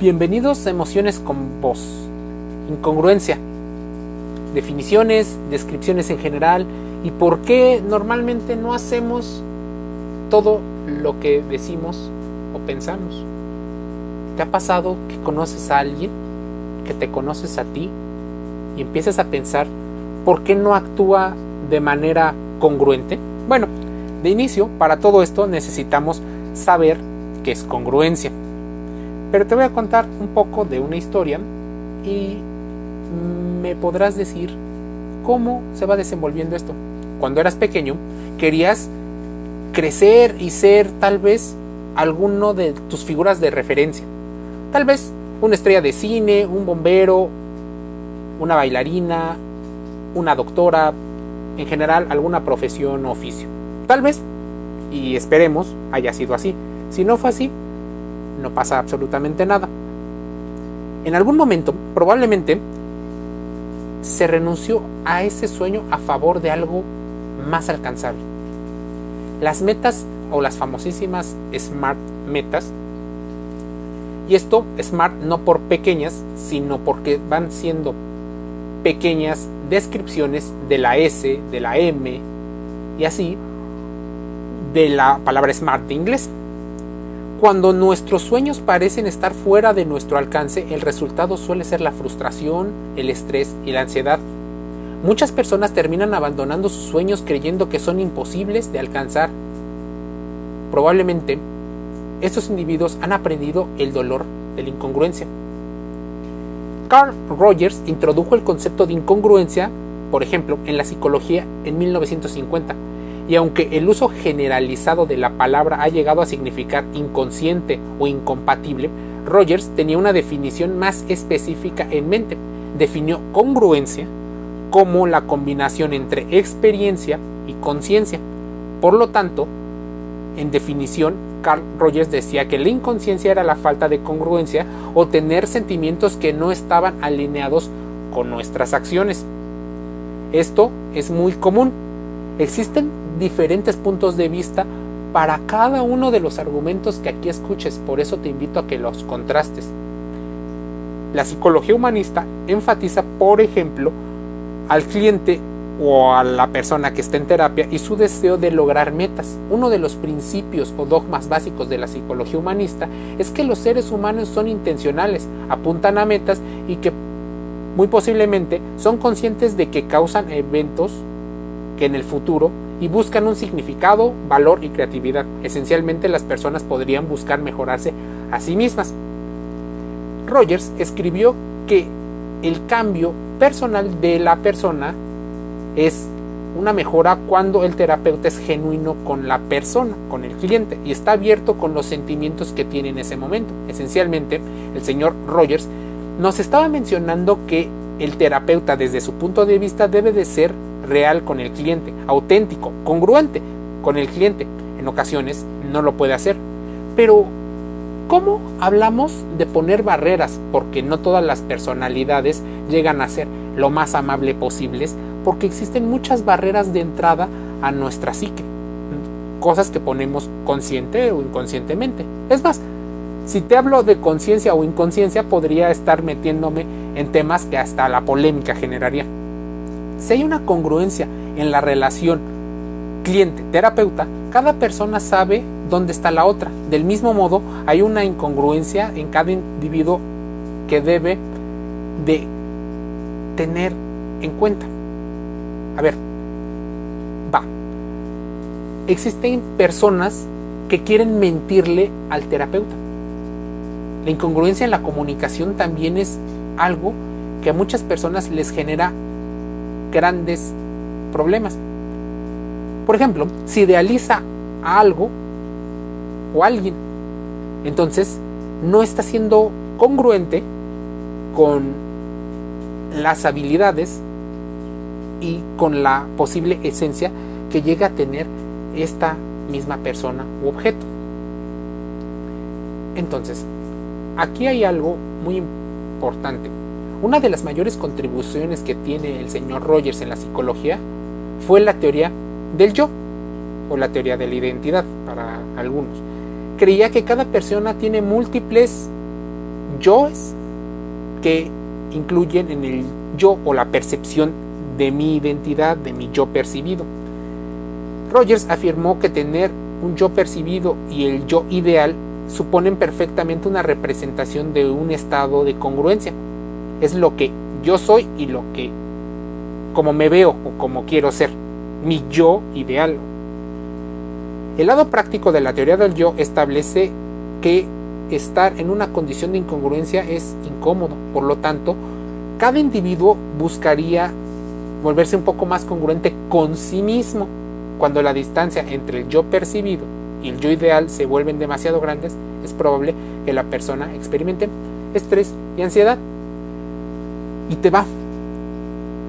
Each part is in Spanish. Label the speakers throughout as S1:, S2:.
S1: Bienvenidos a Emociones con Voz. Incongruencia. Definiciones, descripciones en general y por qué normalmente no hacemos todo lo que decimos o pensamos. ¿Te ha pasado que conoces a alguien, que te conoces a ti y empiezas a pensar por qué no actúa de manera congruente? Bueno, de inicio, para todo esto necesitamos saber qué es congruencia. Pero te voy a contar un poco de una historia y me podrás decir cómo se va desenvolviendo esto. Cuando eras pequeño, querías crecer y ser tal vez alguno de tus figuras de referencia. Tal vez una estrella de cine, un bombero, una bailarina, una doctora, en general alguna profesión o oficio. Tal vez, y esperemos, haya sido así. Si no fue así, no pasa absolutamente nada. En algún momento, probablemente, se renunció a ese sueño a favor de algo más alcanzable. Las metas o las famosísimas SMART metas. Y esto, SMART, no por pequeñas, sino porque van siendo pequeñas descripciones de la S, de la M y así de la palabra SMART de inglés. Cuando nuestros sueños parecen estar fuera de nuestro alcance, el resultado suele ser la frustración, el estrés y la ansiedad. Muchas personas terminan abandonando sus sueños creyendo que son imposibles de alcanzar. Probablemente, estos individuos han aprendido el dolor de la incongruencia. Carl Rogers introdujo el concepto de incongruencia, por ejemplo, en la psicología en 1950 y aunque el uso generalizado de la palabra ha llegado a significar inconsciente o incompatible, Rogers tenía una definición más específica en mente. Definió congruencia como la combinación entre experiencia y conciencia. Por lo tanto, en definición, Carl Rogers decía que la inconsciencia era la falta de congruencia o tener sentimientos que no estaban alineados con nuestras acciones. Esto es muy común. Existen diferentes puntos de vista para cada uno de los argumentos que aquí escuches, por eso te invito a que los contrastes. La psicología humanista enfatiza, por ejemplo, al cliente o a la persona que está en terapia y su deseo de lograr metas. Uno de los principios o dogmas básicos de la psicología humanista es que los seres humanos son intencionales, apuntan a metas y que muy posiblemente son conscientes de que causan eventos que en el futuro y buscan un significado, valor y creatividad. Esencialmente las personas podrían buscar mejorarse a sí mismas. Rogers escribió que el cambio personal de la persona es una mejora cuando el terapeuta es genuino con la persona, con el cliente, y está abierto con los sentimientos que tiene en ese momento. Esencialmente, el señor Rogers nos estaba mencionando que el terapeuta desde su punto de vista debe de ser real con el cliente, auténtico, congruente con el cliente. En ocasiones no lo puede hacer. Pero, ¿cómo hablamos de poner barreras? Porque no todas las personalidades llegan a ser lo más amable posibles, porque existen muchas barreras de entrada a nuestra psique. Cosas que ponemos consciente o inconscientemente. Es más, si te hablo de conciencia o inconsciencia, podría estar metiéndome en temas que hasta la polémica generaría. Si hay una congruencia en la relación cliente-terapeuta, cada persona sabe dónde está la otra. Del mismo modo, hay una incongruencia en cada individuo que debe de tener en cuenta. A ver, va. Existen personas que quieren mentirle al terapeuta. La incongruencia en la comunicación también es algo que a muchas personas les genera grandes problemas. Por ejemplo, si idealiza a algo o a alguien, entonces no está siendo congruente con las habilidades y con la posible esencia que llega a tener esta misma persona u objeto. Entonces, aquí hay algo muy importante. Una de las mayores contribuciones que tiene el señor Rogers en la psicología fue la teoría del yo, o la teoría de la identidad para algunos. Creía que cada persona tiene múltiples yoes que incluyen en el yo o la percepción de mi identidad, de mi yo percibido. Rogers afirmó que tener un yo percibido y el yo ideal suponen perfectamente una representación de un estado de congruencia. Es lo que yo soy y lo que como me veo o como quiero ser, mi yo ideal. El lado práctico de la teoría del yo establece que estar en una condición de incongruencia es incómodo, por lo tanto, cada individuo buscaría volverse un poco más congruente con sí mismo. Cuando la distancia entre el yo percibido y el yo ideal se vuelven demasiado grandes, es probable que la persona experimente estrés y ansiedad. Y te va.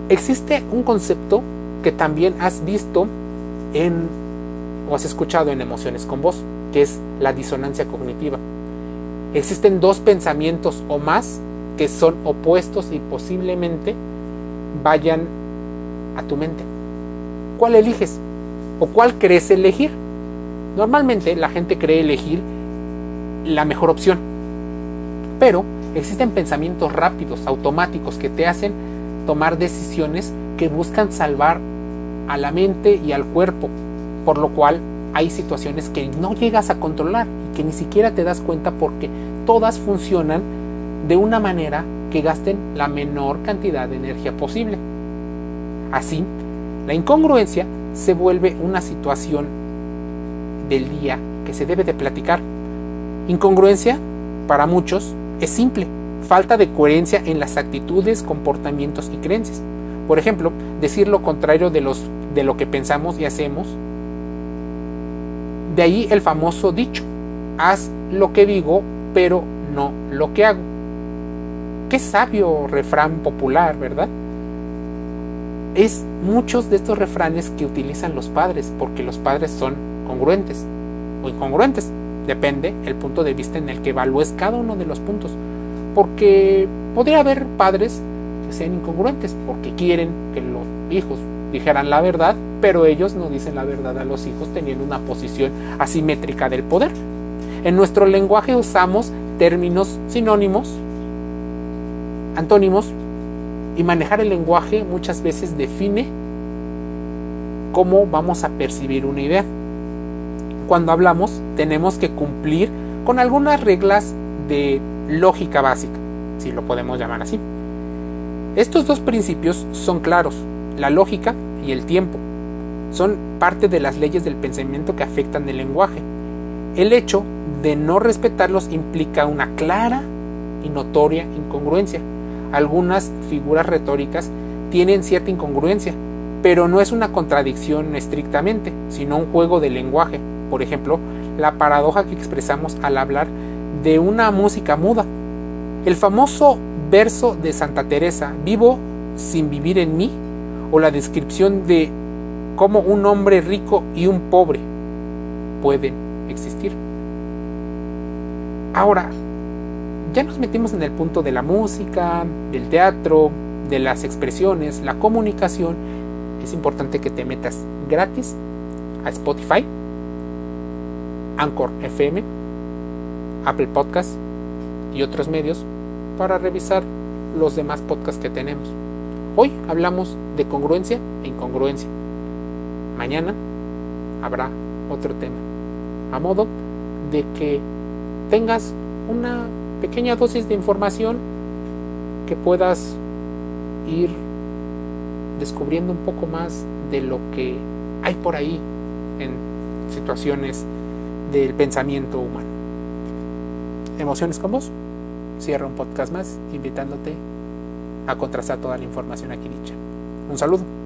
S1: Existe un concepto que también has visto en o has escuchado en Emociones con Voz, que es la disonancia cognitiva. Existen dos pensamientos o más que son opuestos y posiblemente vayan a tu mente. ¿Cuál eliges? ¿O cuál crees elegir? Normalmente la gente cree elegir la mejor opción. Pero existen pensamientos rápidos, automáticos, que te hacen tomar decisiones que buscan salvar a la mente y al cuerpo, por lo cual hay situaciones que no llegas a controlar y que ni siquiera te das cuenta porque todas funcionan de una manera que gasten la menor cantidad de energía posible. Así, la incongruencia se vuelve una situación del día que se debe de platicar. Incongruencia, para muchos, es simple, falta de coherencia en las actitudes, comportamientos y creencias. Por ejemplo, decir lo contrario de, lo que pensamos y hacemos. De ahí el famoso dicho, haz lo que digo, pero no lo que hago. Qué sabio refrán popular, ¿verdad? Es muchos de estos refranes que utilizan los padres, porque los padres son congruentes o incongruentes, depende el punto de vista en el que evalúes cada uno de los puntos. Porque podría haber padres que sean incongruentes, porque quieren que los hijos dijeran la verdad, pero ellos no dicen la verdad a los hijos teniendo una posición asimétrica del poder. En nuestro lenguaje usamos términos sinónimos, antónimos, y manejar el lenguaje muchas veces define cómo vamos a percibir una idea. Cuando hablamos tenemos que cumplir con algunas reglas de lógica básica, si lo podemos llamar así. Estos dos principios son claros, la lógica y el tiempo. Son parte de las leyes del pensamiento que afectan el lenguaje. El hecho de no respetarlos implica una clara y notoria incongruencia. Algunas figuras retóricas tienen cierta incongruencia, pero no es una contradicción estrictamente, sino un juego de lenguaje. Por ejemplo, la paradoja que expresamos al hablar de una música muda. El famoso verso de Santa Teresa, vivo sin vivir en mí, o la descripción de cómo un hombre rico y un pobre pueden existir. Ahora, ya nos metimos en el punto de la música, del teatro, de las expresiones, la comunicación. Es importante que te metas gratis a Spotify, Anchor FM, Apple Podcast y otros medios para revisar los demás podcasts que tenemos. Hoy hablamos de congruencia e incongruencia. Mañana habrá otro tema. A modo de que tengas una pequeña dosis de información que puedas ir descubriendo un poco más de lo que hay por ahí en situaciones del pensamiento humano. Emociones con vos. Cierra un podcast más invitándote a contrastar toda la información aquí dicha. Un saludo.